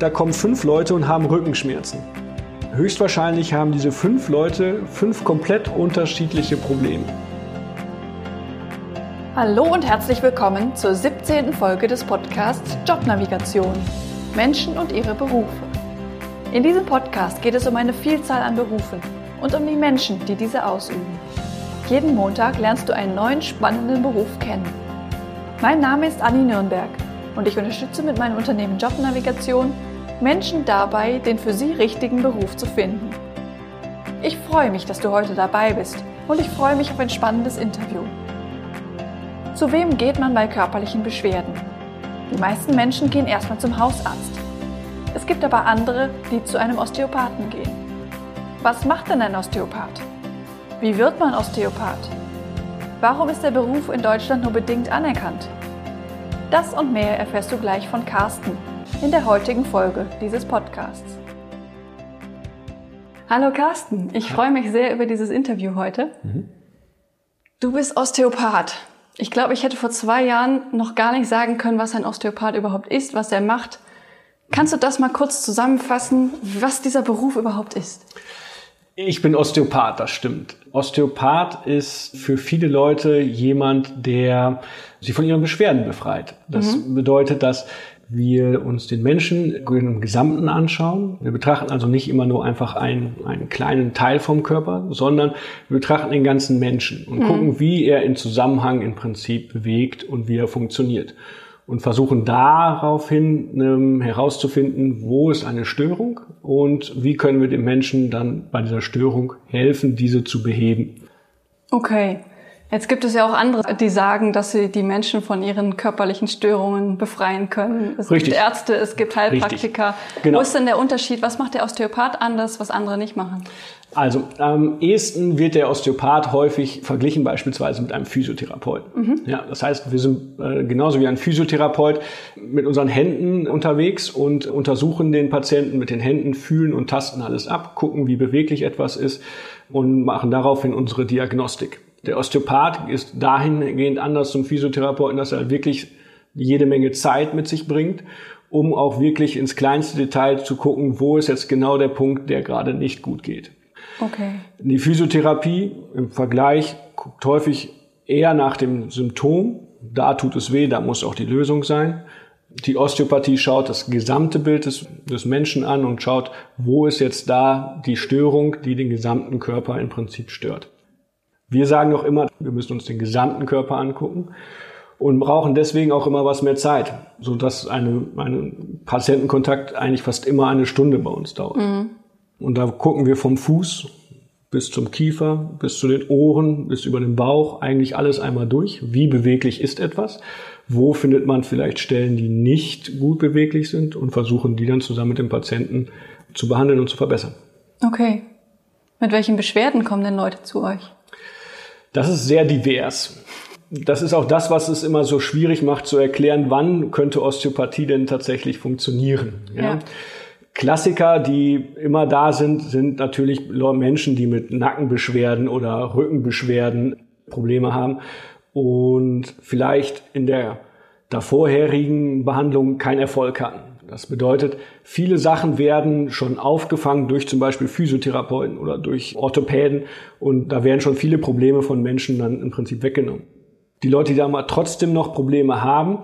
da kommen fünf Leute und haben Rückenschmerzen. Höchstwahrscheinlich haben diese fünf Leute fünf komplett unterschiedliche Probleme. Hallo und herzlich willkommen zur 17. Folge des Podcasts Jobnavigation. Menschen und ihre Berufe. In diesem Podcast geht es um eine Vielzahl an Berufen und um die Menschen, die diese ausüben. Jeden Montag lernst du einen neuen spannenden Beruf kennen. Mein Name ist Anni Nürnberg und ich unterstütze mit meinem Unternehmen Jobnavigation Menschen dabei, den für sie richtigen Beruf zu finden. Ich freue mich, dass du heute dabei bist und ich freue mich auf ein spannendes Interview. Zu wem geht man bei körperlichen Beschwerden? Die meisten Menschen gehen erstmal zum Hausarzt. Es gibt aber andere, die zu einem Osteopathen gehen. Was macht denn ein Osteopath? Wie wird man Osteopath? Warum ist der Beruf in Deutschland nur bedingt anerkannt? Das und mehr erfährst du gleich von Carsten in der heutigen Folge dieses Podcasts. Hallo Carsten, ich freue mich sehr über dieses Interview heute. Mhm. Du bist Osteopath. Ich glaube, ich hätte vor zwei Jahren noch gar nicht sagen können, was ein Osteopath überhaupt ist, was er macht. Kannst du das mal kurz zusammenfassen, was dieser Beruf überhaupt ist? Ich bin Osteopath, das stimmt. Osteopath ist für viele Leute jemand, der sie von ihren Beschwerden befreit. Das mhm. bedeutet, dass wir uns den Menschen im Gesamten anschauen. Wir betrachten also nicht immer nur einfach einen, einen kleinen Teil vom Körper, sondern wir betrachten den ganzen Menschen und mhm. gucken, wie er in Zusammenhang im Prinzip bewegt und wie er funktioniert und versuchen daraufhin ähm, herauszufinden, wo ist eine Störung und wie können wir dem Menschen dann bei dieser Störung helfen, diese zu beheben. Okay. Jetzt gibt es ja auch andere, die sagen, dass sie die Menschen von ihren körperlichen Störungen befreien können. Es Richtig. gibt Ärzte, es gibt Heilpraktiker. Genau. Wo ist denn der Unterschied? Was macht der Osteopath anders, was andere nicht machen? Also am ehesten wird der Osteopath häufig verglichen beispielsweise mit einem Physiotherapeuten. Mhm. Ja, das heißt, wir sind äh, genauso wie ein Physiotherapeut mit unseren Händen unterwegs und untersuchen den Patienten mit den Händen, fühlen und tasten alles ab, gucken, wie beweglich etwas ist und machen daraufhin unsere Diagnostik. Der Osteopath ist dahingehend anders zum Physiotherapeuten, dass er wirklich jede Menge Zeit mit sich bringt, um auch wirklich ins kleinste Detail zu gucken, wo ist jetzt genau der Punkt, der gerade nicht gut geht. Okay. Die Physiotherapie im Vergleich guckt häufig eher nach dem Symptom. Da tut es weh, da muss auch die Lösung sein. Die Osteopathie schaut das gesamte Bild des, des Menschen an und schaut, wo ist jetzt da die Störung, die den gesamten Körper im Prinzip stört. Wir sagen auch immer, wir müssen uns den gesamten Körper angucken und brauchen deswegen auch immer was mehr Zeit, so dass eine, ein Patientenkontakt eigentlich fast immer eine Stunde bei uns dauert. Mhm. Und da gucken wir vom Fuß bis zum Kiefer, bis zu den Ohren, bis über den Bauch, eigentlich alles einmal durch. Wie beweglich ist etwas? Wo findet man vielleicht Stellen, die nicht gut beweglich sind und versuchen die dann zusammen mit dem Patienten zu behandeln und zu verbessern. Okay. Mit welchen Beschwerden kommen denn Leute zu euch? Das ist sehr divers. Das ist auch das, was es immer so schwierig macht zu erklären, wann könnte Osteopathie denn tatsächlich funktionieren. Ja. ja. Klassiker, die immer da sind, sind natürlich Menschen, die mit Nackenbeschwerden oder Rückenbeschwerden Probleme haben und vielleicht in der davorherigen Behandlung keinen Erfolg hatten. Das bedeutet, viele Sachen werden schon aufgefangen durch zum Beispiel Physiotherapeuten oder durch Orthopäden und da werden schon viele Probleme von Menschen dann im Prinzip weggenommen. Die Leute, die da mal trotzdem noch Probleme haben,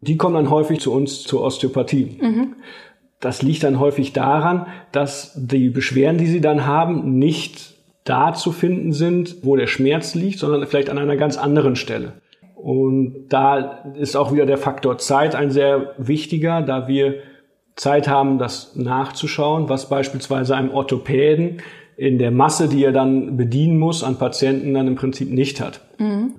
die kommen dann häufig zu uns zur Osteopathie. Mhm. Das liegt dann häufig daran, dass die Beschwerden, die sie dann haben, nicht da zu finden sind, wo der Schmerz liegt, sondern vielleicht an einer ganz anderen Stelle. Und da ist auch wieder der Faktor Zeit ein sehr wichtiger, da wir Zeit haben, das nachzuschauen, was beispielsweise einem Orthopäden in der Masse, die er dann bedienen muss, an Patienten dann im Prinzip nicht hat. Mhm.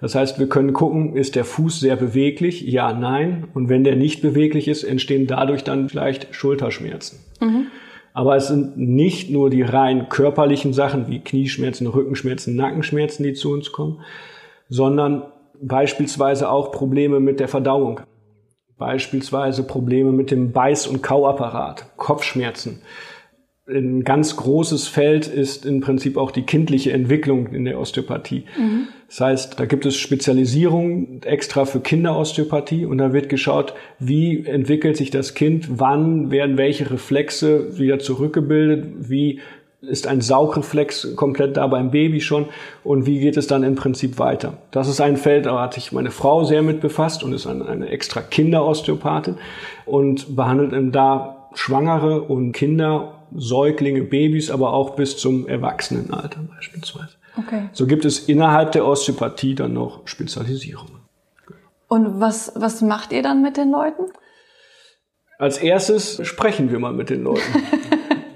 Das heißt, wir können gucken, ist der Fuß sehr beweglich? Ja, nein. Und wenn der nicht beweglich ist, entstehen dadurch dann vielleicht Schulterschmerzen. Mhm. Aber es sind nicht nur die rein körperlichen Sachen wie Knieschmerzen, Rückenschmerzen, Nackenschmerzen, die zu uns kommen, sondern beispielsweise auch Probleme mit der Verdauung. Beispielsweise Probleme mit dem Beiß- und Kauapparat, Kopfschmerzen, ein ganz großes Feld ist im Prinzip auch die kindliche Entwicklung in der Osteopathie. Mhm. Das heißt, da gibt es Spezialisierungen extra für Kinderosteopathie und da wird geschaut, wie entwickelt sich das Kind, wann werden welche Reflexe wieder zurückgebildet, wie ist ein Saugreflex komplett da beim Baby schon und wie geht es dann im Prinzip weiter? Das ist ein Feld, da hat sich meine Frau sehr mit befasst und ist eine, extra Kinderosteopathin und behandelt da Schwangere und Kinder Säuglinge, Babys, aber auch bis zum Erwachsenenalter beispielsweise. Okay. So gibt es innerhalb der Osteopathie dann noch Spezialisierungen. Und was, was macht ihr dann mit den Leuten? Als erstes sprechen wir mal mit den Leuten.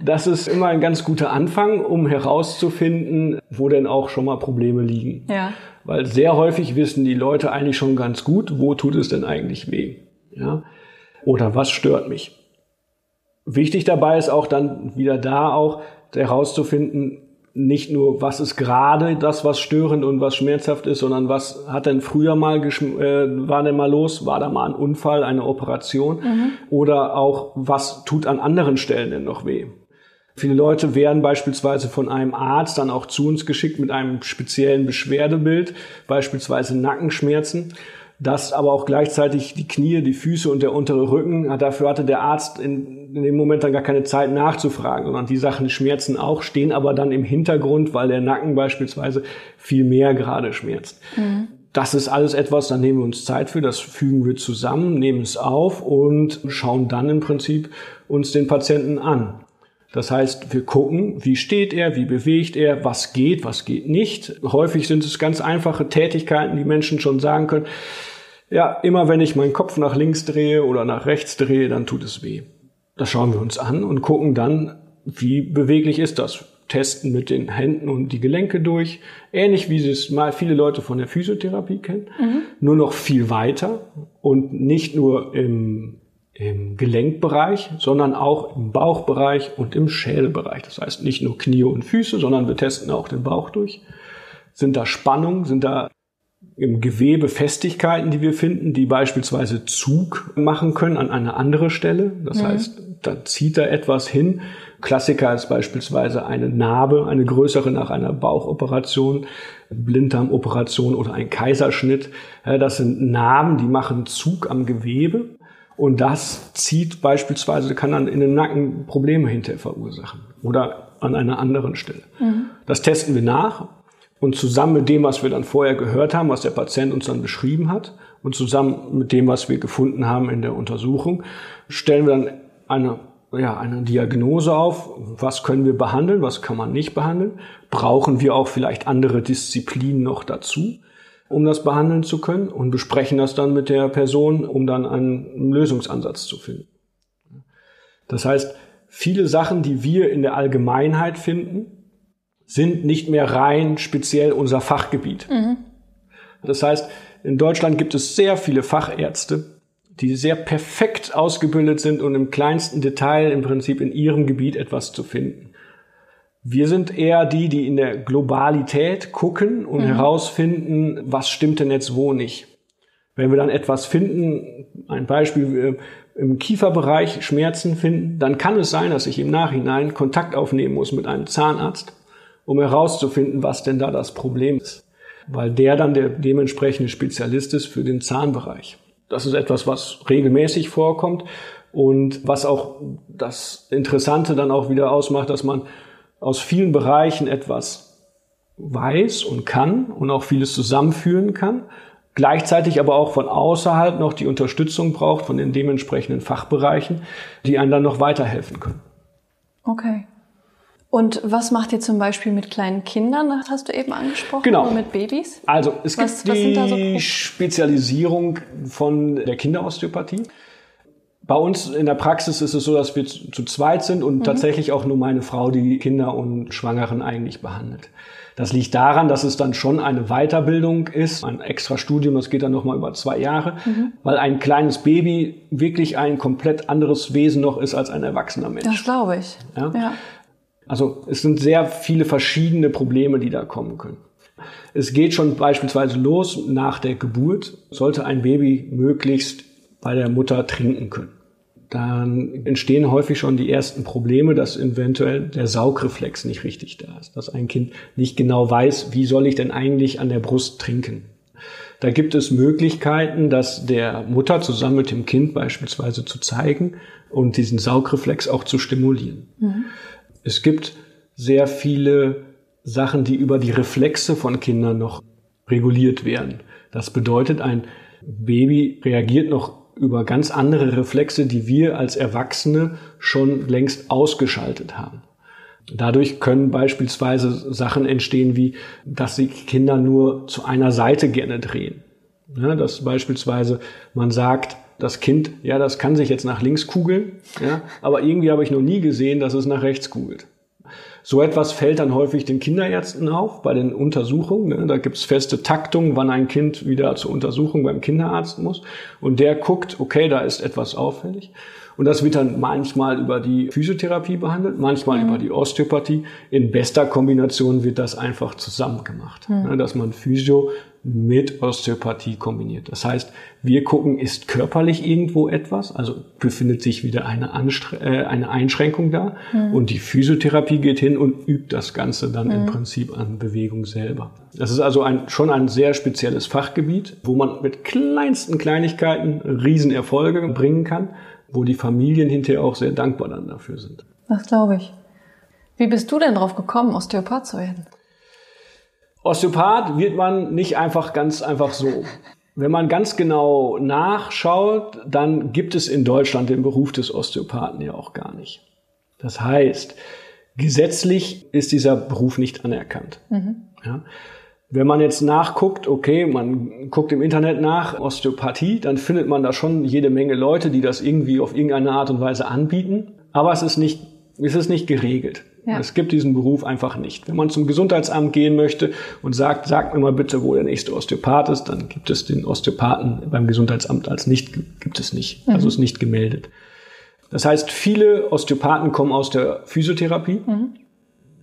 das ist immer ein ganz guter Anfang, um herauszufinden, wo denn auch schon mal Probleme liegen. Ja. Weil sehr häufig wissen die Leute eigentlich schon ganz gut, wo tut es denn eigentlich weh. Ja? Oder was stört mich. Wichtig dabei ist auch dann wieder da auch herauszufinden, nicht nur, was ist gerade das, was störend und was schmerzhaft ist, sondern was hat denn früher mal, äh, war denn mal los? War da mal ein Unfall, eine Operation? Mhm. Oder auch, was tut an anderen Stellen denn noch weh? Viele Leute werden beispielsweise von einem Arzt dann auch zu uns geschickt mit einem speziellen Beschwerdebild, beispielsweise Nackenschmerzen dass aber auch gleichzeitig die Knie, die Füße und der untere Rücken, dafür hatte der Arzt in, in dem Moment dann gar keine Zeit nachzufragen, sondern die Sachen schmerzen auch, stehen aber dann im Hintergrund, weil der Nacken beispielsweise viel mehr gerade schmerzt. Mhm. Das ist alles etwas, da nehmen wir uns Zeit für, das fügen wir zusammen, nehmen es auf und schauen dann im Prinzip uns den Patienten an. Das heißt, wir gucken, wie steht er, wie bewegt er, was geht, was geht nicht. Häufig sind es ganz einfache Tätigkeiten, die Menschen schon sagen können, ja, immer wenn ich meinen Kopf nach links drehe oder nach rechts drehe, dann tut es weh. Das schauen wir uns an und gucken dann, wie beweglich ist das. Testen mit den Händen und die Gelenke durch. Ähnlich wie es mal viele Leute von der Physiotherapie kennen. Mhm. Nur noch viel weiter und nicht nur im im Gelenkbereich, sondern auch im Bauchbereich und im Schädelbereich. Das heißt nicht nur Knie und Füße, sondern wir testen auch den Bauch durch. Sind da Spannungen, sind da im Gewebe Festigkeiten, die wir finden, die beispielsweise Zug machen können an eine andere Stelle. Das mhm. heißt, da zieht da etwas hin. Klassiker ist beispielsweise eine Narbe, eine größere nach einer Bauchoperation, Blinddarmoperation oder ein Kaiserschnitt. Das sind Narben, die machen Zug am Gewebe und das zieht beispielsweise, kann dann in den Nacken Probleme hinterher verursachen oder an einer anderen Stelle. Mhm. Das testen wir nach und zusammen mit dem, was wir dann vorher gehört haben, was der Patient uns dann beschrieben hat und zusammen mit dem, was wir gefunden haben in der Untersuchung, stellen wir dann eine, ja, eine Diagnose auf. Was können wir behandeln? Was kann man nicht behandeln? Brauchen wir auch vielleicht andere Disziplinen noch dazu? Um das behandeln zu können und besprechen das dann mit der Person, um dann einen Lösungsansatz zu finden. Das heißt, viele Sachen, die wir in der Allgemeinheit finden, sind nicht mehr rein speziell unser Fachgebiet. Mhm. Das heißt, in Deutschland gibt es sehr viele Fachärzte, die sehr perfekt ausgebildet sind und im kleinsten Detail im Prinzip in ihrem Gebiet etwas zu finden. Wir sind eher die, die in der Globalität gucken und mhm. herausfinden, was stimmt denn jetzt wo nicht. Wenn wir dann etwas finden, ein Beispiel äh, im Kieferbereich Schmerzen finden, dann kann es sein, dass ich im Nachhinein Kontakt aufnehmen muss mit einem Zahnarzt, um herauszufinden, was denn da das Problem ist. Weil der dann der dementsprechende Spezialist ist für den Zahnbereich. Das ist etwas, was regelmäßig vorkommt und was auch das Interessante dann auch wieder ausmacht, dass man aus vielen Bereichen etwas weiß und kann und auch vieles zusammenführen kann, gleichzeitig aber auch von außerhalb noch die Unterstützung braucht von den dementsprechenden Fachbereichen, die einem dann noch weiterhelfen können. Okay. Und was macht ihr zum Beispiel mit kleinen Kindern, das hast du eben angesprochen, genau. oder mit Babys? Also es was, gibt die so Spezialisierung von der Kinderosteopathie. Bei uns in der Praxis ist es so, dass wir zu zweit sind und mhm. tatsächlich auch nur meine Frau die Kinder und Schwangeren eigentlich behandelt. Das liegt daran, dass es dann schon eine Weiterbildung ist, ein extra Studium, das geht dann nochmal über zwei Jahre, mhm. weil ein kleines Baby wirklich ein komplett anderes Wesen noch ist als ein erwachsener Mensch. Das glaube ich. Ja? ja. Also es sind sehr viele verschiedene Probleme, die da kommen können. Es geht schon beispielsweise los nach der Geburt, sollte ein Baby möglichst bei der Mutter trinken können. Dann entstehen häufig schon die ersten Probleme, dass eventuell der Saugreflex nicht richtig da ist, dass ein Kind nicht genau weiß, wie soll ich denn eigentlich an der Brust trinken. Da gibt es Möglichkeiten, das der Mutter zusammen mit dem Kind beispielsweise zu zeigen und diesen Saugreflex auch zu stimulieren. Mhm. Es gibt sehr viele Sachen, die über die Reflexe von Kindern noch reguliert werden. Das bedeutet, ein Baby reagiert noch über ganz andere Reflexe, die wir als Erwachsene schon längst ausgeschaltet haben. Dadurch können beispielsweise Sachen entstehen wie, dass die Kinder nur zu einer Seite gerne drehen. Ja, dass beispielsweise man sagt, das Kind, ja, das kann sich jetzt nach links kugeln, ja, aber irgendwie habe ich noch nie gesehen, dass es nach rechts kugelt. So etwas fällt dann häufig den Kinderärzten auf bei den Untersuchungen. Ne? Da gibt's feste Taktungen, wann ein Kind wieder zur Untersuchung beim Kinderarzt muss. Und der guckt, okay, da ist etwas auffällig. Und das wird dann manchmal über die Physiotherapie behandelt, manchmal mhm. über die Osteopathie. In bester Kombination wird das einfach zusammen gemacht, mhm. Ne? dass man Physio mit Osteopathie kombiniert. Das heißt, wir gucken, ist körperlich irgendwo etwas, also befindet sich wieder eine, Anstre äh, eine Einschränkung da mhm. und die Physiotherapie geht hin und übt das Ganze dann mhm. im Prinzip an Bewegung selber. Das ist also ein, schon ein sehr spezielles Fachgebiet, wo man mit kleinsten Kleinigkeiten Riesenerfolge bringen kann, wo die Familien hinterher auch sehr dankbar dann dafür sind. Das glaube ich. Wie bist du denn drauf gekommen, Osteopath zu werden? Osteopath wird man nicht einfach ganz einfach so. Wenn man ganz genau nachschaut, dann gibt es in Deutschland den Beruf des Osteopathen ja auch gar nicht. Das heißt, gesetzlich ist dieser Beruf nicht anerkannt. Mhm. Ja. Wenn man jetzt nachguckt, okay, man guckt im Internet nach Osteopathie, dann findet man da schon jede Menge Leute, die das irgendwie auf irgendeine Art und Weise anbieten. Aber es ist nicht, es ist nicht geregelt. Ja. Es gibt diesen Beruf einfach nicht. Wenn man zum Gesundheitsamt gehen möchte und sagt, sagt mir mal bitte, wo der nächste Osteopath ist, dann gibt es den Osteopathen beim Gesundheitsamt als nicht, gibt es nicht. Mhm. Also ist nicht gemeldet. Das heißt, viele Osteopathen kommen aus der Physiotherapie. Mhm.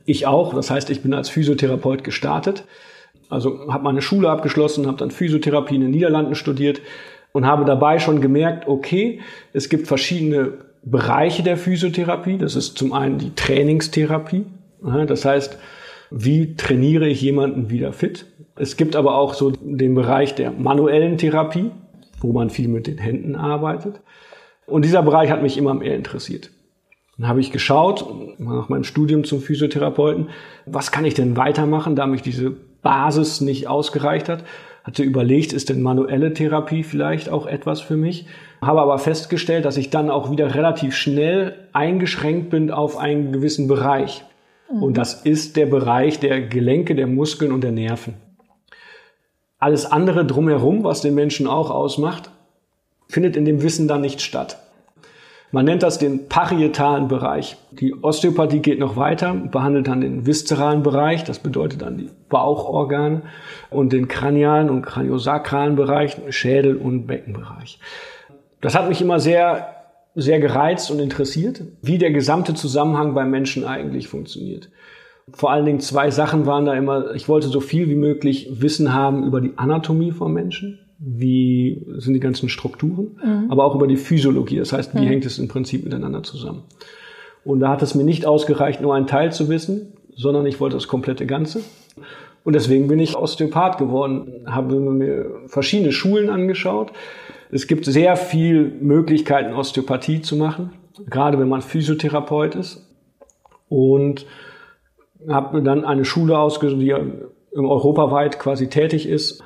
Ich auch. Das heißt, ich bin als Physiotherapeut gestartet. Also habe meine Schule abgeschlossen, habe dann Physiotherapie in den Niederlanden studiert und habe dabei schon gemerkt, okay, es gibt verschiedene Bereiche der Physiotherapie. Das ist zum einen die Trainingstherapie. Das heißt, wie trainiere ich jemanden wieder fit? Es gibt aber auch so den Bereich der manuellen Therapie, wo man viel mit den Händen arbeitet. Und dieser Bereich hat mich immer mehr interessiert. Dann habe ich geschaut, nach meinem Studium zum Physiotherapeuten, was kann ich denn weitermachen, da mich diese Basis nicht ausgereicht hat hatte überlegt, ist denn manuelle Therapie vielleicht auch etwas für mich? Habe aber festgestellt, dass ich dann auch wieder relativ schnell eingeschränkt bin auf einen gewissen Bereich. Mhm. Und das ist der Bereich der Gelenke, der Muskeln und der Nerven. Alles andere drumherum, was den Menschen auch ausmacht, findet in dem Wissen dann nicht statt. Man nennt das den parietalen Bereich. Die Osteopathie geht noch weiter, behandelt dann den viszeralen Bereich, das bedeutet dann die Bauchorgane und den kranialen und kraniosakralen Bereich, Schädel- und Beckenbereich. Das hat mich immer sehr, sehr gereizt und interessiert, wie der gesamte Zusammenhang beim Menschen eigentlich funktioniert. Vor allen Dingen zwei Sachen waren da immer, ich wollte so viel wie möglich Wissen haben über die Anatomie vom Menschen wie sind die ganzen Strukturen, mhm. aber auch über die Physiologie. Das heißt, wie mhm. hängt es im Prinzip miteinander zusammen. Und da hat es mir nicht ausgereicht, nur einen Teil zu wissen, sondern ich wollte das komplette Ganze. Und deswegen bin ich Osteopath geworden, habe mir verschiedene Schulen angeschaut. Es gibt sehr viel Möglichkeiten, Osteopathie zu machen, gerade wenn man Physiotherapeut ist. Und habe dann eine Schule ausgesucht, die europaweit quasi tätig ist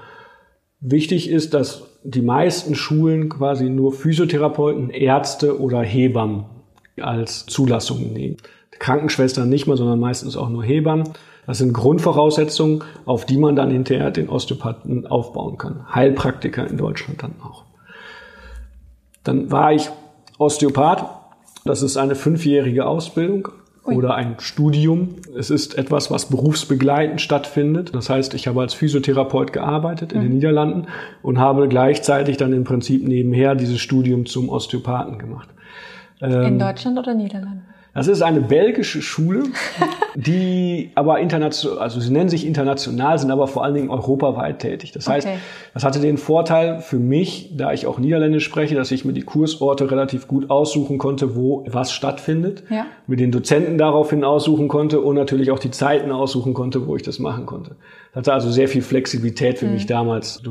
Wichtig ist, dass die meisten Schulen quasi nur Physiotherapeuten, Ärzte oder Hebammen als Zulassungen nehmen. Krankenschwestern nicht mehr, sondern meistens auch nur Hebammen. Das sind Grundvoraussetzungen, auf die man dann hinterher den Osteopathen aufbauen kann. Heilpraktiker in Deutschland dann auch. Dann war ich Osteopath. Das ist eine fünfjährige Ausbildung oder ein Studium. Es ist etwas, was berufsbegleitend stattfindet. Das heißt, ich habe als Physiotherapeut gearbeitet in mhm. den Niederlanden und habe gleichzeitig dann im Prinzip nebenher dieses Studium zum Osteopathen gemacht. In ähm, Deutschland oder Niederlanden? Das ist eine belgische Schule, die aber international, also sie nennen sich international, sind aber vor allen Dingen europaweit tätig. Das heißt, okay. das hatte den Vorteil für mich, da ich auch Niederländisch spreche, dass ich mir die Kursorte relativ gut aussuchen konnte, wo was stattfindet, ja. mit den Dozenten daraufhin aussuchen konnte und natürlich auch die Zeiten aussuchen konnte, wo ich das machen konnte. Das hatte also sehr viel Flexibilität für mhm. mich damals.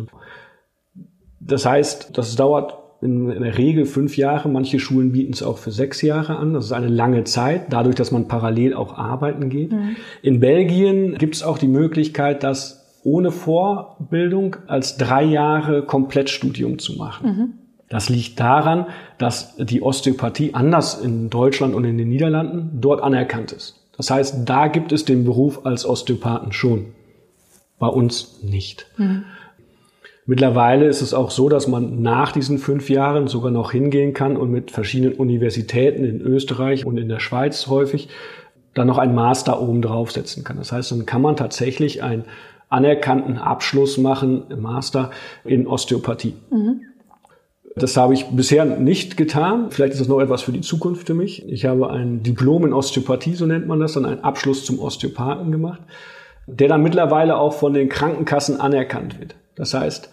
Das heißt, das dauert in, in der Regel fünf Jahre. Manche Schulen bieten es auch für sechs Jahre an. Das ist eine lange Zeit, dadurch, dass man parallel auch arbeiten geht. Mhm. In Belgien gibt es auch die Möglichkeit, das ohne Vorbildung als drei Jahre Komplettstudium zu machen. Mhm. Das liegt daran, dass die Osteopathie anders in Deutschland und in den Niederlanden dort anerkannt ist. Das heißt, da gibt es den Beruf als Osteopathen schon. Bei uns nicht. Mhm. Mittlerweile ist es auch so, dass man nach diesen fünf Jahren sogar noch hingehen kann und mit verschiedenen Universitäten in Österreich und in der Schweiz häufig dann noch einen Master oben draufsetzen kann. Das heißt, dann kann man tatsächlich einen anerkannten Abschluss machen, Master in Osteopathie. Mhm. Das habe ich bisher nicht getan. Vielleicht ist das noch etwas für die Zukunft für mich. Ich habe ein Diplom in Osteopathie, so nennt man das, dann einen Abschluss zum Osteopathen gemacht, der dann mittlerweile auch von den Krankenkassen anerkannt wird. Das heißt,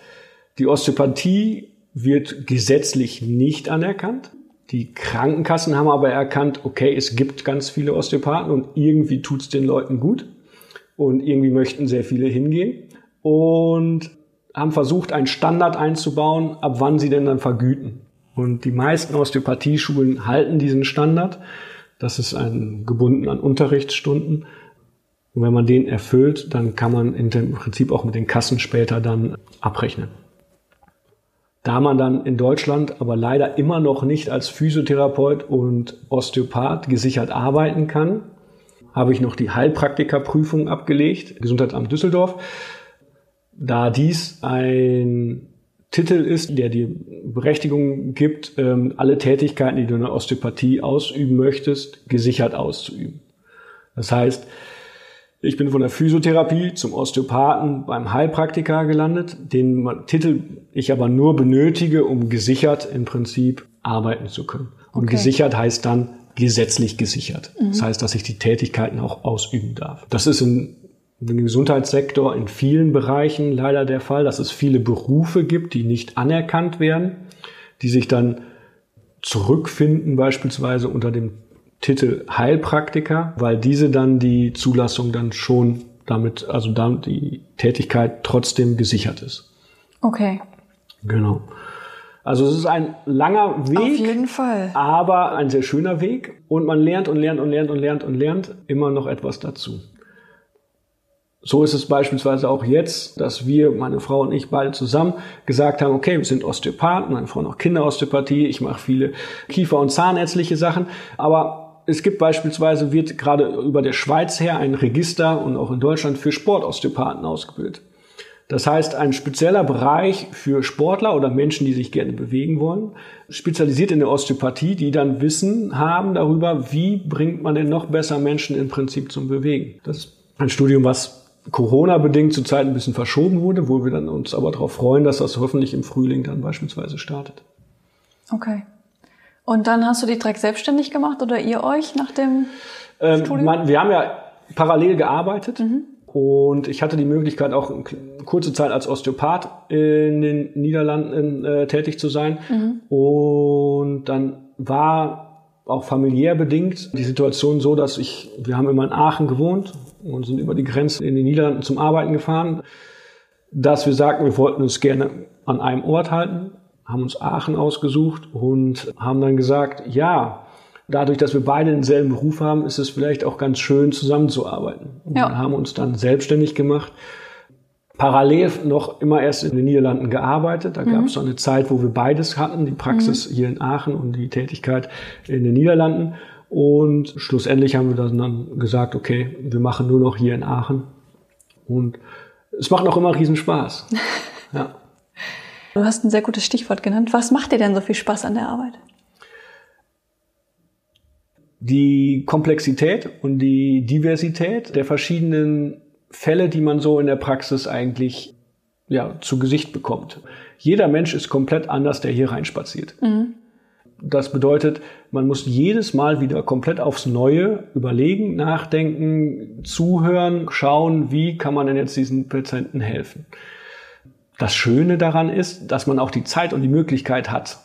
die Osteopathie wird gesetzlich nicht anerkannt. Die Krankenkassen haben aber erkannt, okay, es gibt ganz viele Osteopathen und irgendwie tut's den Leuten gut und irgendwie möchten sehr viele hingehen und haben versucht, einen Standard einzubauen, ab wann sie denn dann vergüten. Und die meisten Osteopathieschulen halten diesen Standard. Das ist ein gebunden an Unterrichtsstunden. Und wenn man den erfüllt, dann kann man im Prinzip auch mit den Kassen später dann abrechnen. Da man dann in Deutschland aber leider immer noch nicht als Physiotherapeut und Osteopath gesichert arbeiten kann, habe ich noch die Heilpraktikerprüfung abgelegt, Gesundheitsamt Düsseldorf. Da dies ein Titel ist, der dir Berechtigung gibt, ähm, alle Tätigkeiten, die du in der Osteopathie ausüben möchtest, gesichert auszuüben. Das heißt, ich bin von der Physiotherapie zum Osteopathen beim Heilpraktiker gelandet, den Titel ich aber nur benötige, um gesichert im Prinzip arbeiten zu können. Und okay. gesichert heißt dann gesetzlich gesichert. Mhm. Das heißt, dass ich die Tätigkeiten auch ausüben darf. Das ist in im Gesundheitssektor in vielen Bereichen leider der Fall, dass es viele Berufe gibt, die nicht anerkannt werden, die sich dann zurückfinden beispielsweise unter dem Titel Heilpraktiker, weil diese dann die Zulassung dann schon damit, also dann die Tätigkeit trotzdem gesichert ist. Okay. Genau. Also es ist ein langer Weg. Auf jeden Fall. Aber ein sehr schöner Weg. Und man lernt und lernt und lernt und lernt und lernt immer noch etwas dazu. So ist es beispielsweise auch jetzt, dass wir, meine Frau und ich, beide zusammen gesagt haben, okay, wir sind Osteopathen, meine Frau noch Kinderosteopathie, ich mache viele Kiefer- und zahnärztliche Sachen, aber es gibt beispielsweise, wird gerade über der Schweiz her ein Register und auch in Deutschland für Sportosteopathen ausgebildet. Das heißt, ein spezieller Bereich für Sportler oder Menschen, die sich gerne bewegen wollen, spezialisiert in der Osteopathie, die dann Wissen haben darüber, wie bringt man denn noch besser Menschen im Prinzip zum Bewegen. Das ist ein Studium, was Corona-bedingt zurzeit ein bisschen verschoben wurde, wo wir dann uns aber darauf freuen, dass das hoffentlich im Frühling dann beispielsweise startet. Okay. Und dann hast du die direkt selbstständig gemacht oder ihr euch nach dem ähm, Studium? Man, wir haben ja parallel gearbeitet. Mhm. Und ich hatte die Möglichkeit, auch kurze Zeit als Osteopath in den Niederlanden äh, tätig zu sein. Mhm. Und dann war auch familiär bedingt die Situation so, dass ich, wir haben immer in Aachen gewohnt und sind über die Grenze in den Niederlanden zum Arbeiten gefahren, dass wir sagten, wir wollten uns gerne an einem Ort halten haben uns Aachen ausgesucht und haben dann gesagt, ja, dadurch, dass wir beide denselben Beruf haben, ist es vielleicht auch ganz schön zusammenzuarbeiten. Und ja. haben uns dann selbstständig gemacht. Parallel noch immer erst in den Niederlanden gearbeitet. Da mhm. gab es so eine Zeit, wo wir beides hatten, die Praxis mhm. hier in Aachen und die Tätigkeit in den Niederlanden. Und schlussendlich haben wir dann gesagt, okay, wir machen nur noch hier in Aachen. Und es macht auch immer Riesenspaß. Ja. Du hast ein sehr gutes Stichwort genannt. Was macht dir denn so viel Spaß an der Arbeit? Die Komplexität und die Diversität der verschiedenen Fälle, die man so in der Praxis eigentlich ja, zu Gesicht bekommt. Jeder Mensch ist komplett anders, der hier reinspaziert. Mhm. das bedeutet, man muss jedes Mal wieder komplett aufs Neue überlegen, nachdenken, zuhören, schauen, wie kann man denn jetzt diesen Patienten helfen. Das Schöne daran ist, dass man auch die Zeit und die Möglichkeit hat.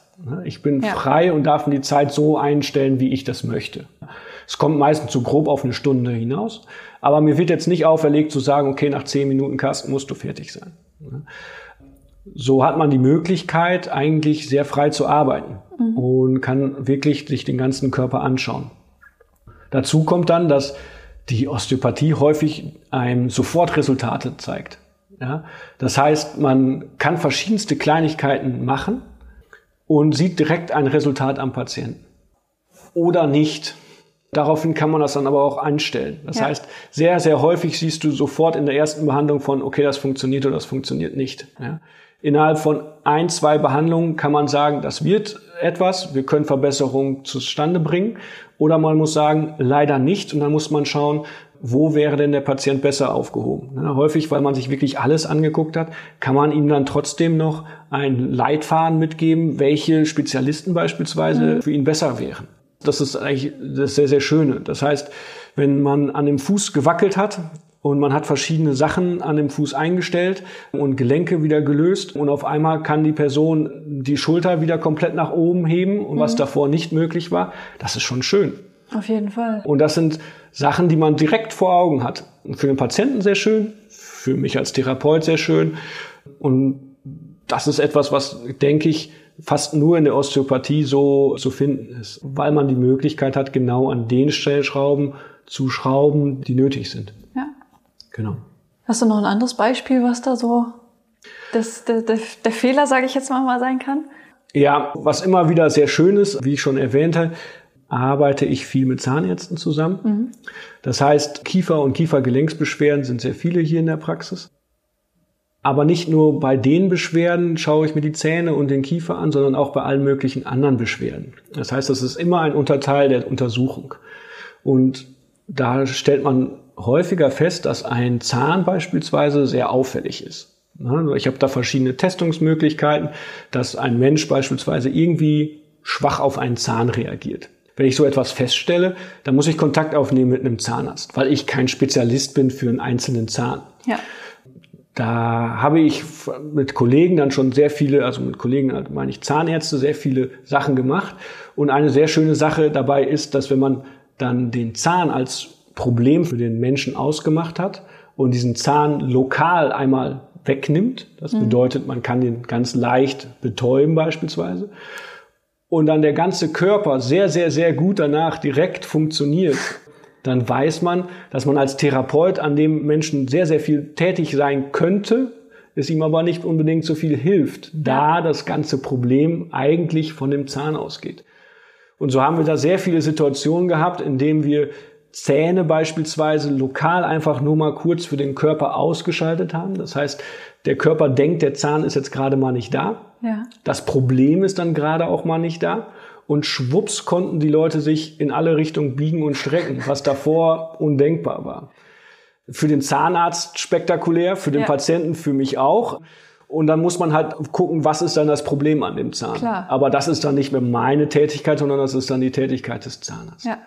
Ich bin ja. frei und darf die Zeit so einstellen, wie ich das möchte. Es kommt meistens so grob auf eine Stunde hinaus. Aber mir wird jetzt nicht auferlegt zu sagen, okay, nach zehn Minuten Kasten musst du fertig sein. So hat man die Möglichkeit, eigentlich sehr frei zu arbeiten mhm. und kann wirklich sich den ganzen Körper anschauen. Dazu kommt dann, dass die Osteopathie häufig einem Sofortresultate zeigt. Ja? Das heißt, man kann verschiedenste Kleinigkeiten machen und sieht direkt ein Resultat am Patienten. Oder nicht. Daraufhin kann man das dann aber auch einstellen. Das ja. heißt, sehr, sehr häufig siehst du sofort in der ersten Behandlung von, okay, das funktioniert oder das funktioniert nicht. Ja? Innerhalb von ein, zwei Behandlungen kann man sagen, das wird etwas, wir können Verbesserungen zustande bringen. Oder man muss sagen, leider nicht. Und dann muss man schauen, wo wäre denn der Patient besser aufgehoben. Ja, häufig, weil man sich wirklich alles angeguckt hat, kann man ihm dann trotzdem noch ein Leitfaden mitgeben, welche Spezialisten beispielsweise mhm. für ihn besser wären. Das ist eigentlich das sehr, sehr Schöne. Das heißt, wenn man an dem Fuß gewackelt hat und man hat verschiedene Sachen an dem Fuß eingestellt und Gelenke wieder gelöst und auf einmal kann die Person die Schulter wieder komplett nach oben heben und mhm. was davor nicht möglich war, das ist schon schön. Auf jeden Fall. Und das sind Sachen, die man direkt vor Augen hat. Für den Patienten sehr schön, für mich als Therapeut sehr schön. Und das ist etwas, was, denke ich, fast nur in der Osteopathie so zu finden ist, weil man die Möglichkeit hat, genau an den Stellschrauben zu schrauben, die nötig sind. Ja. Genau. Hast du noch ein anderes Beispiel, was da so das, der, der, der Fehler, sage ich jetzt mal, mal sein kann? Ja, was immer wieder sehr schön ist, wie ich schon erwähnte, arbeite ich viel mit Zahnärzten zusammen. Mhm. Das heißt, Kiefer- und Kiefergelenksbeschwerden sind sehr viele hier in der Praxis. Aber nicht nur bei den Beschwerden schaue ich mir die Zähne und den Kiefer an, sondern auch bei allen möglichen anderen Beschwerden. Das heißt, das ist immer ein Unterteil der Untersuchung. Und da stellt man häufiger fest, dass ein Zahn beispielsweise sehr auffällig ist. Ich habe da verschiedene Testungsmöglichkeiten, dass ein Mensch beispielsweise irgendwie schwach auf einen Zahn reagiert. Wenn ich so etwas feststelle, dann muss ich Kontakt aufnehmen mit einem Zahnarzt, weil ich kein Spezialist bin für einen einzelnen Zahn. Ja. Da habe ich mit Kollegen dann schon sehr viele, also mit Kollegen meine ich Zahnärzte, sehr viele Sachen gemacht. Und eine sehr schöne Sache dabei ist, dass wenn man dann den Zahn als Problem für den Menschen ausgemacht hat und diesen Zahn lokal einmal wegnimmt, das mhm. bedeutet, man kann den ganz leicht betäuben beispielsweise, und dann der ganze Körper sehr, sehr, sehr gut danach direkt funktioniert, dann weiß man, dass man als Therapeut an dem Menschen sehr, sehr viel tätig sein könnte, es ihm aber nicht unbedingt so viel hilft, da das ganze Problem eigentlich von dem Zahn ausgeht. Und so haben wir da sehr viele Situationen gehabt, in denen wir Zähne beispielsweise lokal einfach nur mal kurz für den Körper ausgeschaltet haben. Das heißt, der Körper denkt, der Zahn ist jetzt gerade mal nicht da. Ja. Das Problem ist dann gerade auch mal nicht da. Und schwupps konnten die Leute sich in alle Richtungen biegen und strecken, was davor undenkbar war. Für den Zahnarzt spektakulär, für den ja. Patienten, für mich auch. Und dann muss man halt gucken, was ist dann das Problem an dem Zahn. Klar. Aber das ist dann nicht mehr meine Tätigkeit, sondern das ist dann die Tätigkeit des Zahnarztes. Ja.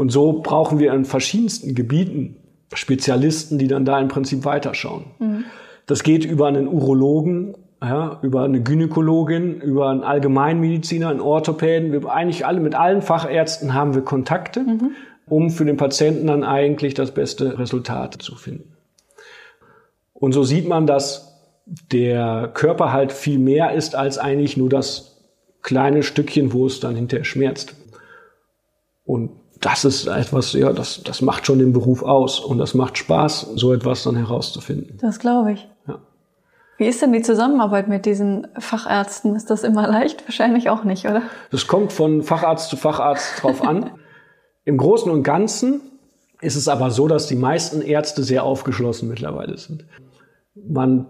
Und so brauchen wir in verschiedensten Gebieten Spezialisten, die dann da im Prinzip weiterschauen. Mhm. Das geht über einen Urologen, ja, über eine Gynäkologin, über einen Allgemeinmediziner, einen Orthopäden. Wir eigentlich alle mit allen Fachärzten haben wir Kontakte, mhm. um für den Patienten dann eigentlich das beste Resultat zu finden. Und so sieht man, dass der Körper halt viel mehr ist als eigentlich nur das kleine Stückchen, wo es dann hinterher schmerzt. Und das ist etwas, ja, das, das macht schon den Beruf aus und das macht Spaß, so etwas dann herauszufinden. Das glaube ich. Ja. Wie ist denn die Zusammenarbeit mit diesen Fachärzten? Ist das immer leicht? Wahrscheinlich auch nicht, oder? Das kommt von Facharzt zu Facharzt drauf an. Im Großen und Ganzen ist es aber so, dass die meisten Ärzte sehr aufgeschlossen mittlerweile sind. Man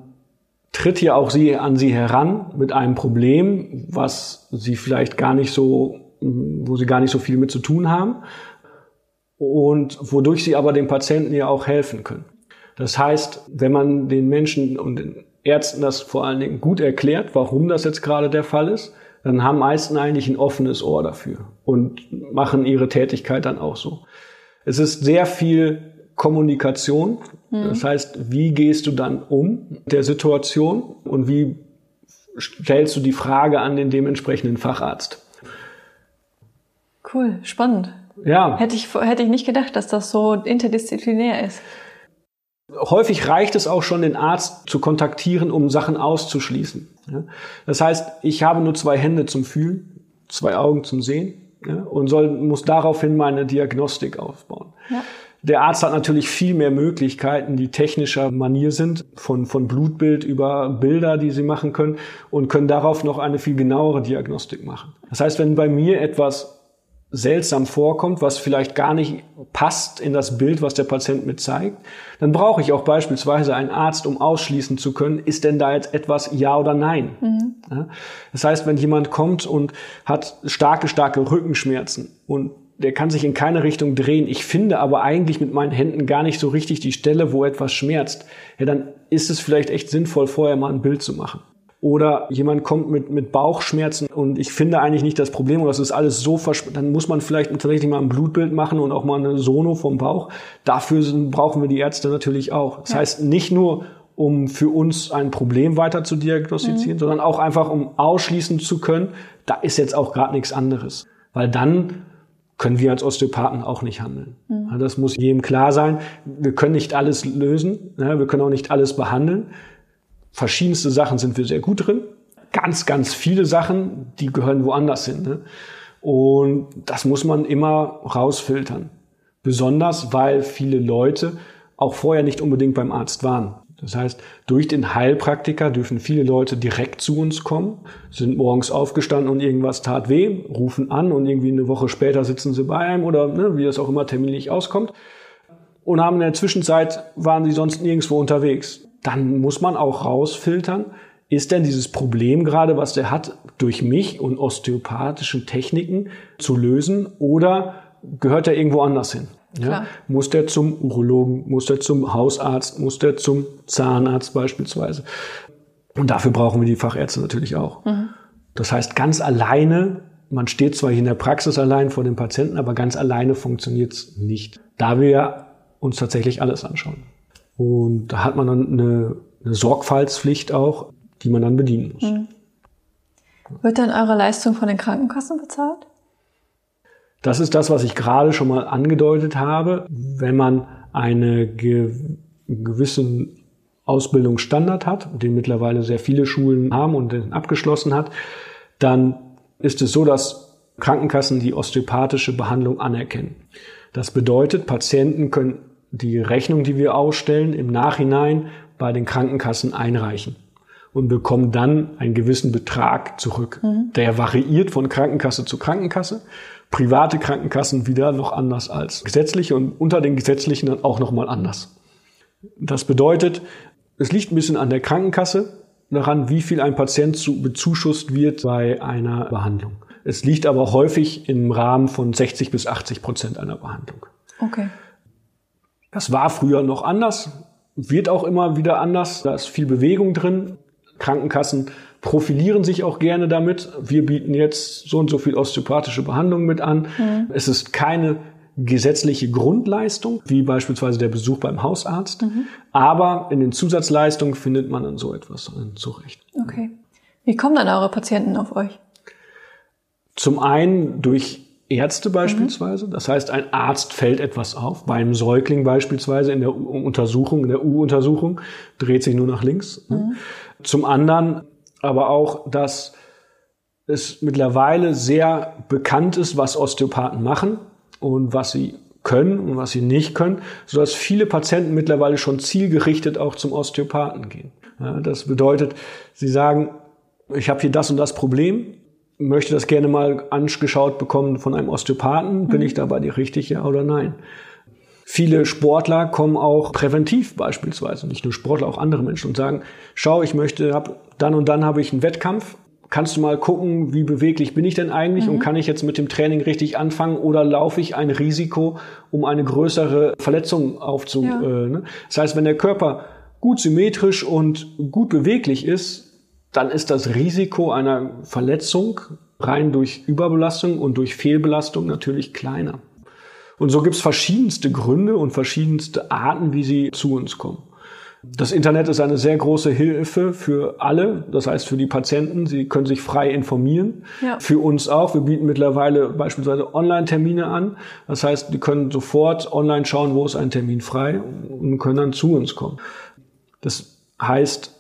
tritt hier auch sie an sie heran mit einem Problem, was sie vielleicht gar nicht so, wo sie gar nicht so viel mit zu tun haben und wodurch sie aber dem Patienten ja auch helfen können. Das heißt, wenn man den Menschen und den Ärzten das vor allen Dingen gut erklärt, warum das jetzt gerade der Fall ist, dann haben meisten eigentlich ein offenes Ohr dafür und machen ihre Tätigkeit dann auch so. Es ist sehr viel Kommunikation. Mhm. Das heißt, wie gehst du dann um der Situation und wie stellst du die Frage an den dementsprechenden Facharzt? Cool, spannend. Ja. Hätte ich, hätte ich nicht gedacht, dass das so interdisziplinär ist. Häufig reicht es auch schon, den Arzt zu kontaktieren, um Sachen auszuschließen. Das heißt, ich habe nur zwei Hände zum Fühlen, zwei Augen zum Sehen und soll, muss daraufhin meine Diagnostik aufbauen. Ja. Der Arzt hat natürlich viel mehr Möglichkeiten, die technischer Manier sind, von, von Blutbild über Bilder, die sie machen können und können darauf noch eine viel genauere Diagnostik machen. Das heißt, wenn bei mir etwas seltsam vorkommt, was vielleicht gar nicht passt in das Bild, was der Patient mir zeigt, dann brauche ich auch beispielsweise einen Arzt, um ausschließen zu können, ist denn da jetzt etwas ja oder nein. Mhm. Ja? Das heißt, wenn jemand kommt und hat starke, starke Rückenschmerzen und der kann sich in keine Richtung drehen. Ich finde aber eigentlich mit meinen Händen gar nicht so richtig die Stelle, wo etwas schmerzt. Ja, dann ist es vielleicht echt sinnvoll, vorher mal ein Bild zu machen. Oder jemand kommt mit, mit Bauchschmerzen und ich finde eigentlich nicht das Problem, oder das ist alles so verspannt, dann muss man vielleicht tatsächlich mal ein Blutbild machen und auch mal eine Sono vom Bauch. Dafür sind, brauchen wir die Ärzte natürlich auch. Das ja. heißt, nicht nur um für uns ein Problem weiter zu diagnostizieren, mhm. sondern auch einfach, um ausschließen zu können, da ist jetzt auch gerade nichts anderes. Weil dann können wir als Osteopathen auch nicht handeln. Mhm. Das muss jedem klar sein. Wir können nicht alles lösen, wir können auch nicht alles behandeln. Verschiedenste Sachen sind wir sehr gut drin. Ganz, ganz viele Sachen, die gehören woanders hin. Ne? Und das muss man immer rausfiltern. Besonders, weil viele Leute auch vorher nicht unbedingt beim Arzt waren. Das heißt, durch den Heilpraktiker dürfen viele Leute direkt zu uns kommen, sind morgens aufgestanden und irgendwas tat weh, rufen an und irgendwie eine Woche später sitzen sie bei einem oder ne, wie das auch immer terminlich auskommt und haben in der Zwischenzeit waren sie sonst nirgendwo unterwegs dann muss man auch rausfiltern, ist denn dieses Problem gerade, was der hat, durch mich und osteopathischen Techniken zu lösen oder gehört er irgendwo anders hin? Ja? Muss der zum Urologen, muss der zum Hausarzt, muss der zum Zahnarzt beispielsweise? Und dafür brauchen wir die Fachärzte natürlich auch. Mhm. Das heißt, ganz alleine, man steht zwar hier in der Praxis allein vor dem Patienten, aber ganz alleine funktioniert es nicht, da wir uns tatsächlich alles anschauen. Und da hat man dann eine, eine Sorgfaltspflicht auch, die man dann bedienen muss. Mhm. Wird dann eure Leistung von den Krankenkassen bezahlt? Das ist das, was ich gerade schon mal angedeutet habe. Wenn man eine ge gewissen Ausbildungsstandard hat, den mittlerweile sehr viele Schulen haben und den abgeschlossen hat, dann ist es so, dass Krankenkassen die osteopathische Behandlung anerkennen. Das bedeutet, Patienten können die Rechnung, die wir ausstellen, im Nachhinein bei den Krankenkassen einreichen und bekommen dann einen gewissen Betrag zurück. Mhm. Der variiert von Krankenkasse zu Krankenkasse. Private Krankenkassen wieder noch anders als gesetzliche und unter den gesetzlichen dann auch noch mal anders. Das bedeutet, es liegt ein bisschen an der Krankenkasse daran, wie viel ein Patient zu, bezuschusst wird bei einer Behandlung. Es liegt aber häufig im Rahmen von 60 bis 80 Prozent einer Behandlung. Okay. Das war früher noch anders, wird auch immer wieder anders. Da ist viel Bewegung drin. Krankenkassen profilieren sich auch gerne damit. Wir bieten jetzt so und so viel osteopathische Behandlung mit an. Mhm. Es ist keine gesetzliche Grundleistung, wie beispielsweise der Besuch beim Hausarzt. Mhm. Aber in den Zusatzleistungen findet man dann so etwas zurecht. Okay. Wie kommen dann eure Patienten auf euch? Zum einen durch Ärzte beispielsweise. Das heißt, ein Arzt fällt etwas auf. Beim Säugling beispielsweise in der Untersuchung, in der U-Untersuchung, dreht sich nur nach links. Mhm. Zum anderen aber auch, dass es mittlerweile sehr bekannt ist, was Osteopathen machen und was sie können und was sie nicht können, sodass viele Patienten mittlerweile schon zielgerichtet auch zum Osteopathen gehen. Ja, das bedeutet, sie sagen, ich habe hier das und das Problem, möchte das gerne mal angeschaut bekommen von einem Osteopathen. Bin mhm. ich da bei dir richtig, ja oder nein? Viele Sportler kommen auch präventiv beispielsweise, nicht nur Sportler, auch andere Menschen und sagen, schau, ich möchte, hab, dann und dann habe ich einen Wettkampf. Kannst du mal gucken, wie beweglich bin ich denn eigentlich mhm. und kann ich jetzt mit dem Training richtig anfangen oder laufe ich ein Risiko, um eine größere Verletzung aufzu... Ja. Äh, ne? Das heißt, wenn der Körper gut symmetrisch und gut beweglich ist, dann ist das Risiko einer Verletzung rein durch Überbelastung und durch Fehlbelastung natürlich kleiner. Und so gibt es verschiedenste Gründe und verschiedenste Arten, wie sie zu uns kommen. Das Internet ist eine sehr große Hilfe für alle, das heißt für die Patienten. Sie können sich frei informieren. Ja. Für uns auch. Wir bieten mittlerweile beispielsweise Online-Termine an. Das heißt, die können sofort online schauen, wo ist ein Termin frei und können dann zu uns kommen. Das heißt,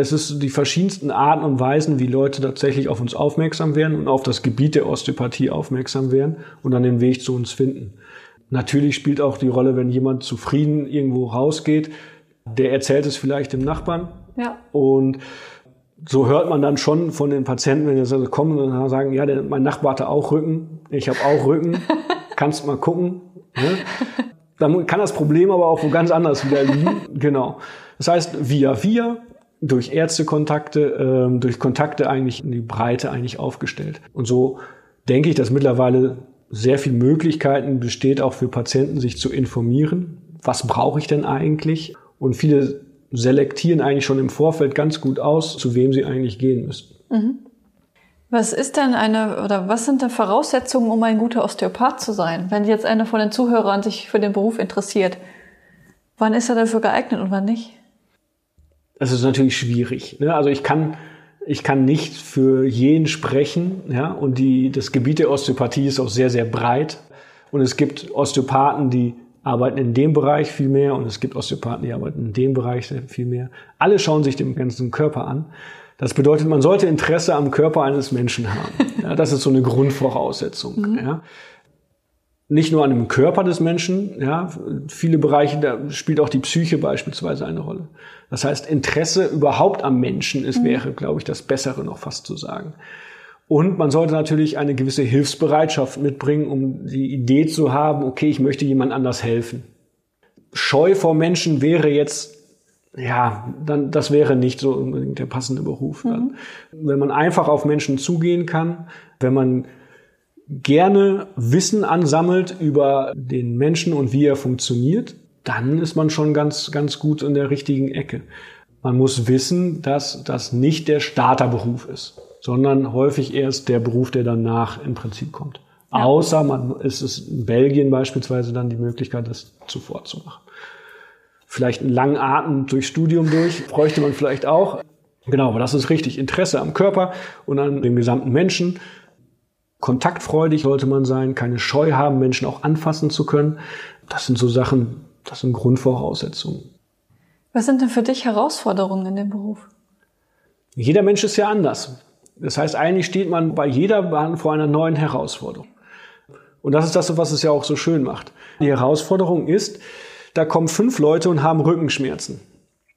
es ist die verschiedensten Arten und Weisen, wie Leute tatsächlich auf uns aufmerksam werden und auf das Gebiet der Osteopathie aufmerksam werden und dann den Weg zu uns finden. Natürlich spielt auch die Rolle, wenn jemand zufrieden irgendwo rausgeht, der erzählt es vielleicht dem Nachbarn. Ja. Und so hört man dann schon von den Patienten, wenn sie kommen und sagen, ja, der, mein Nachbar hatte auch Rücken, ich habe auch Rücken, kannst mal gucken. Ne? Dann kann das Problem aber auch wo ganz anders wieder liegen. Genau. Das heißt, via via, durch Ärztekontakte, ähm, durch Kontakte eigentlich in die Breite eigentlich aufgestellt. Und so denke ich, dass mittlerweile sehr viel Möglichkeiten besteht, auch für Patienten sich zu informieren. Was brauche ich denn eigentlich? Und viele selektieren eigentlich schon im Vorfeld ganz gut aus, zu wem sie eigentlich gehen müssten. Mhm. Was ist denn eine oder was sind denn Voraussetzungen, um ein guter Osteopath zu sein? Wenn jetzt einer von den Zuhörern sich für den Beruf interessiert, wann ist er dafür geeignet und wann nicht? Das ist natürlich schwierig. Ne? Also ich kann ich kann nicht für jeden sprechen, ja, und die, das Gebiet der Osteopathie ist auch sehr, sehr breit. Und es gibt Osteopathen, die arbeiten in dem Bereich viel mehr und es gibt Osteopathen, die arbeiten in dem Bereich viel mehr. Alle schauen sich den ganzen Körper an. Das bedeutet, man sollte Interesse am Körper eines Menschen haben. Ja, das ist so eine Grundvoraussetzung. Mhm. Ja. Nicht nur an dem Körper des Menschen, ja, viele Bereiche, da spielt auch die Psyche beispielsweise eine Rolle. Das heißt, Interesse überhaupt am Menschen ist, mhm. wäre, glaube ich, das Bessere noch fast zu sagen. Und man sollte natürlich eine gewisse Hilfsbereitschaft mitbringen, um die Idee zu haben, okay, ich möchte jemand anders helfen. Scheu vor Menschen wäre jetzt, ja, dann, das wäre nicht so unbedingt der passende Beruf. Mhm. Wenn man einfach auf Menschen zugehen kann, wenn man gerne Wissen ansammelt über den Menschen und wie er funktioniert, dann ist man schon ganz, ganz gut in der richtigen Ecke. Man muss wissen, dass das nicht der Starterberuf ist sondern häufig erst der Beruf, der danach im Prinzip kommt. Ja. Außer man ist es in Belgien beispielsweise dann die Möglichkeit, das zuvor zu machen. Vielleicht einen langen Atem durch Studium durch, bräuchte man vielleicht auch. Genau, aber das ist richtig. Interesse am Körper und an dem gesamten Menschen. Kontaktfreudig sollte man sein, keine Scheu haben, Menschen auch anfassen zu können. Das sind so Sachen, das sind Grundvoraussetzungen. Was sind denn für dich Herausforderungen in dem Beruf? Jeder Mensch ist ja anders. Das heißt, eigentlich steht man bei jeder Bahn vor einer neuen Herausforderung. Und das ist das, was es ja auch so schön macht. Die Herausforderung ist, da kommen fünf Leute und haben Rückenschmerzen.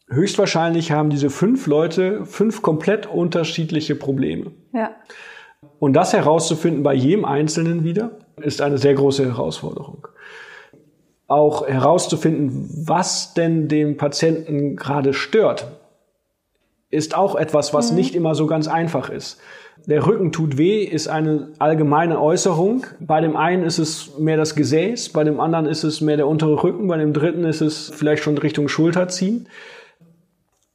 Höchstwahrscheinlich haben diese fünf Leute fünf komplett unterschiedliche Probleme. Ja. Und das herauszufinden bei jedem Einzelnen wieder, ist eine sehr große Herausforderung. Auch herauszufinden, was denn dem Patienten gerade stört ist auch etwas, was mhm. nicht immer so ganz einfach ist. Der Rücken tut weh ist eine allgemeine Äußerung. Bei dem einen ist es mehr das Gesäß, bei dem anderen ist es mehr der untere Rücken, bei dem dritten ist es vielleicht schon Richtung Schulter ziehen.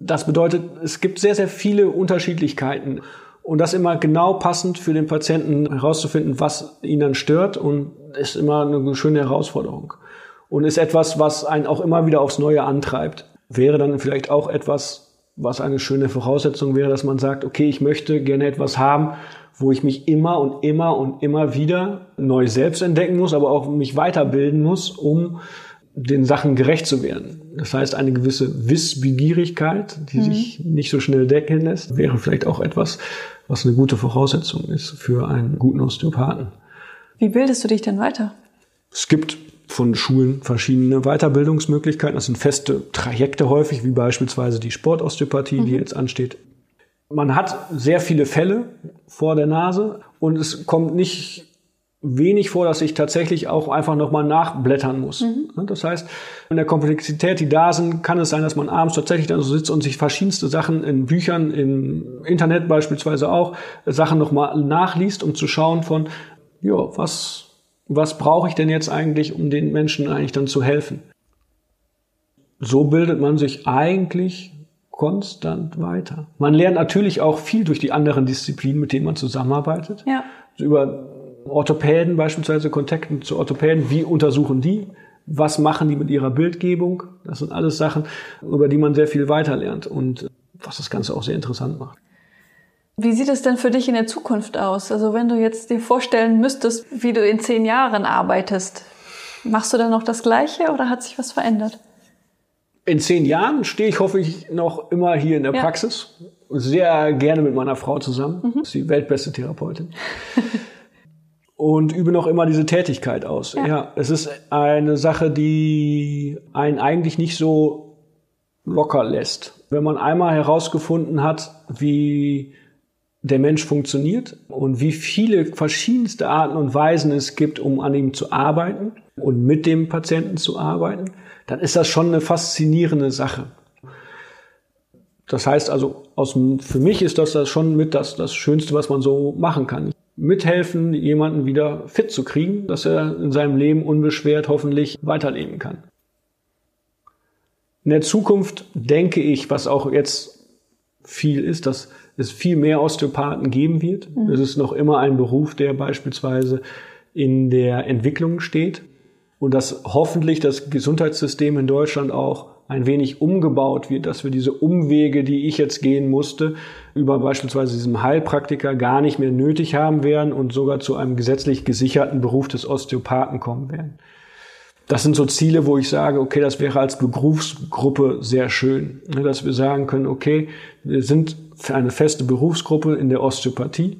Das bedeutet, es gibt sehr, sehr viele Unterschiedlichkeiten. Und das immer genau passend für den Patienten herauszufinden, was ihn dann stört und ist immer eine schöne Herausforderung. Und ist etwas, was einen auch immer wieder aufs Neue antreibt. Wäre dann vielleicht auch etwas, was eine schöne Voraussetzung wäre, dass man sagt, okay, ich möchte gerne etwas haben, wo ich mich immer und immer und immer wieder neu selbst entdecken muss, aber auch mich weiterbilden muss, um den Sachen gerecht zu werden. Das heißt, eine gewisse Wissbegierigkeit, die mhm. sich nicht so schnell decken lässt, wäre vielleicht auch etwas, was eine gute Voraussetzung ist für einen guten Osteopathen. Wie bildest du dich denn weiter? Es gibt von Schulen verschiedene Weiterbildungsmöglichkeiten. Das sind feste Trajekte häufig, wie beispielsweise die Sportosteopathie, mhm. die jetzt ansteht. Man hat sehr viele Fälle vor der Nase und es kommt nicht wenig vor, dass ich tatsächlich auch einfach nochmal nachblättern muss. Mhm. Das heißt, in der Komplexität, die da sind, kann es sein, dass man abends tatsächlich dann so sitzt und sich verschiedenste Sachen in Büchern, im Internet beispielsweise auch, Sachen nochmal nachliest, um zu schauen von, ja, was was brauche ich denn jetzt eigentlich, um den Menschen eigentlich dann zu helfen? So bildet man sich eigentlich konstant weiter. Man lernt natürlich auch viel durch die anderen Disziplinen, mit denen man zusammenarbeitet. Ja. Über Orthopäden beispielsweise, Kontakten zu Orthopäden, wie untersuchen die? Was machen die mit ihrer Bildgebung? Das sind alles Sachen, über die man sehr viel weiterlernt und was das Ganze auch sehr interessant macht. Wie sieht es denn für dich in der Zukunft aus? Also wenn du jetzt dir vorstellen müsstest, wie du in zehn Jahren arbeitest, machst du dann noch das Gleiche oder hat sich was verändert? In zehn Jahren stehe ich, hoffe ich, noch immer hier in der ja. Praxis. Sehr gerne mit meiner Frau zusammen. Mhm. ist die weltbeste Therapeutin. und übe noch immer diese Tätigkeit aus. Ja. ja, es ist eine Sache, die einen eigentlich nicht so locker lässt. Wenn man einmal herausgefunden hat, wie der Mensch funktioniert und wie viele verschiedenste Arten und Weisen es gibt, um an ihm zu arbeiten und mit dem Patienten zu arbeiten, dann ist das schon eine faszinierende Sache. Das heißt also, aus, für mich ist das, das schon mit das, das Schönste, was man so machen kann. Mithelfen, jemanden wieder fit zu kriegen, dass er in seinem Leben unbeschwert hoffentlich weiterleben kann. In der Zukunft denke ich, was auch jetzt viel ist, dass es viel mehr Osteopathen geben wird. Mhm. Es ist noch immer ein Beruf, der beispielsweise in der Entwicklung steht und dass hoffentlich das Gesundheitssystem in Deutschland auch ein wenig umgebaut wird, dass wir diese Umwege, die ich jetzt gehen musste, über beispielsweise diesem Heilpraktiker gar nicht mehr nötig haben werden und sogar zu einem gesetzlich gesicherten Beruf des Osteopathen kommen werden. Das sind so Ziele, wo ich sage, okay, das wäre als Berufsgruppe sehr schön, ne, dass wir sagen können, okay, wir sind für eine feste Berufsgruppe in der Osteopathie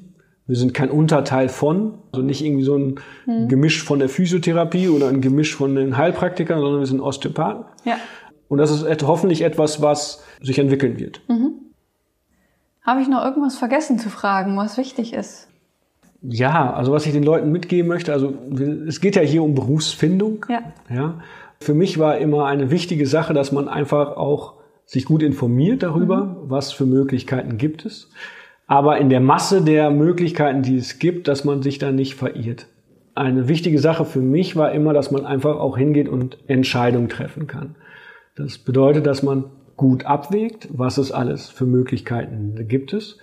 wir sind kein Unterteil von, also nicht irgendwie so ein mhm. Gemisch von der Physiotherapie oder ein Gemisch von den Heilpraktikern, sondern wir sind Osteopathen. Ja. Und das ist hoffentlich etwas, was sich entwickeln wird. Mhm. Habe ich noch irgendwas vergessen zu fragen, was wichtig ist? Ja, also was ich den Leuten mitgeben möchte, also es geht ja hier um Berufsfindung. Ja. ja. Für mich war immer eine wichtige Sache, dass man einfach auch sich gut informiert darüber, mhm. was für Möglichkeiten gibt es aber in der Masse der Möglichkeiten, die es gibt, dass man sich da nicht verirrt. Eine wichtige Sache für mich war immer, dass man einfach auch hingeht und Entscheidungen treffen kann. Das bedeutet, dass man gut abwägt, was es alles für Möglichkeiten gibt es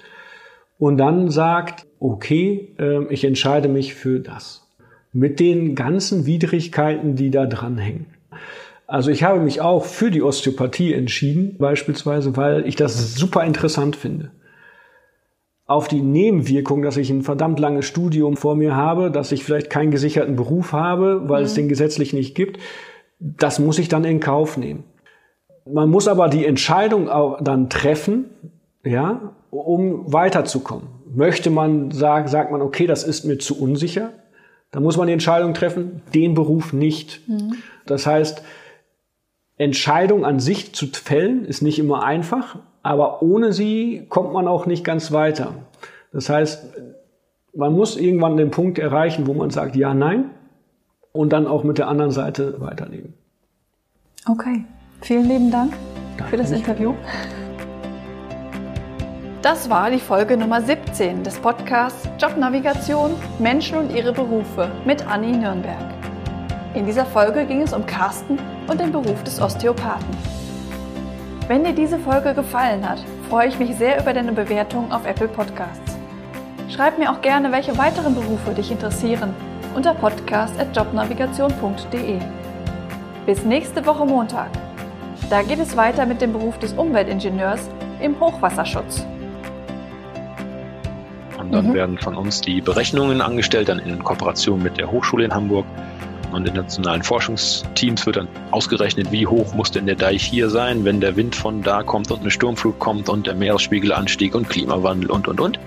und dann sagt, okay, ähm, ich entscheide mich für das. Mit den ganzen Widrigkeiten, die da dranhängen. Also ich habe mich auch für die Osteopathie entschieden, beispielsweise, weil ich das super interessant finde auf die Nebenwirkung, dass ich ein verdammt langes Studium vor mir habe, dass ich vielleicht keinen gesicherten Beruf habe, weil mhm. es den gesetzlich nicht gibt, das muss ich dann in Kauf nehmen. Man muss aber die Entscheidung auch dann treffen, ja, um weiterzukommen. Möchte man sagen, sagt man, okay, das ist mir zu unsicher, dann muss man die Entscheidung treffen, den Beruf nicht. Mhm. Das heißt, Entscheidung an sich zu fällen ist nicht immer einfach, aber ohne sie kommt man auch nicht ganz weiter. Das heißt, man muss irgendwann den Punkt erreichen, wo man sagt ja, nein und dann auch mit der anderen Seite weiterleben. Okay, vielen lieben Dank Danke für das. Interview. Das war die Folge Nummer 17 des Podcasts Jobnavigation Menschen und ihre Berufe mit Anni Nürnberg. In dieser Folge ging es um Carsten und den Beruf des Osteopathen. Wenn dir diese Folge gefallen hat, freue ich mich sehr über deine Bewertung auf Apple Podcasts. Schreib mir auch gerne, welche weiteren Berufe dich interessieren unter podcast.jobnavigation.de. Bis nächste Woche Montag. Da geht es weiter mit dem Beruf des Umweltingenieurs im Hochwasserschutz. Und dann mhm. werden von uns die Berechnungen angestellt, dann in Kooperation mit der Hochschule in Hamburg und internationalen Forschungsteams wird dann ausgerechnet, wie hoch muss denn der Deich hier sein, wenn der Wind von da kommt und eine Sturmflut kommt und der Meeresspiegelanstieg und Klimawandel und, und, und.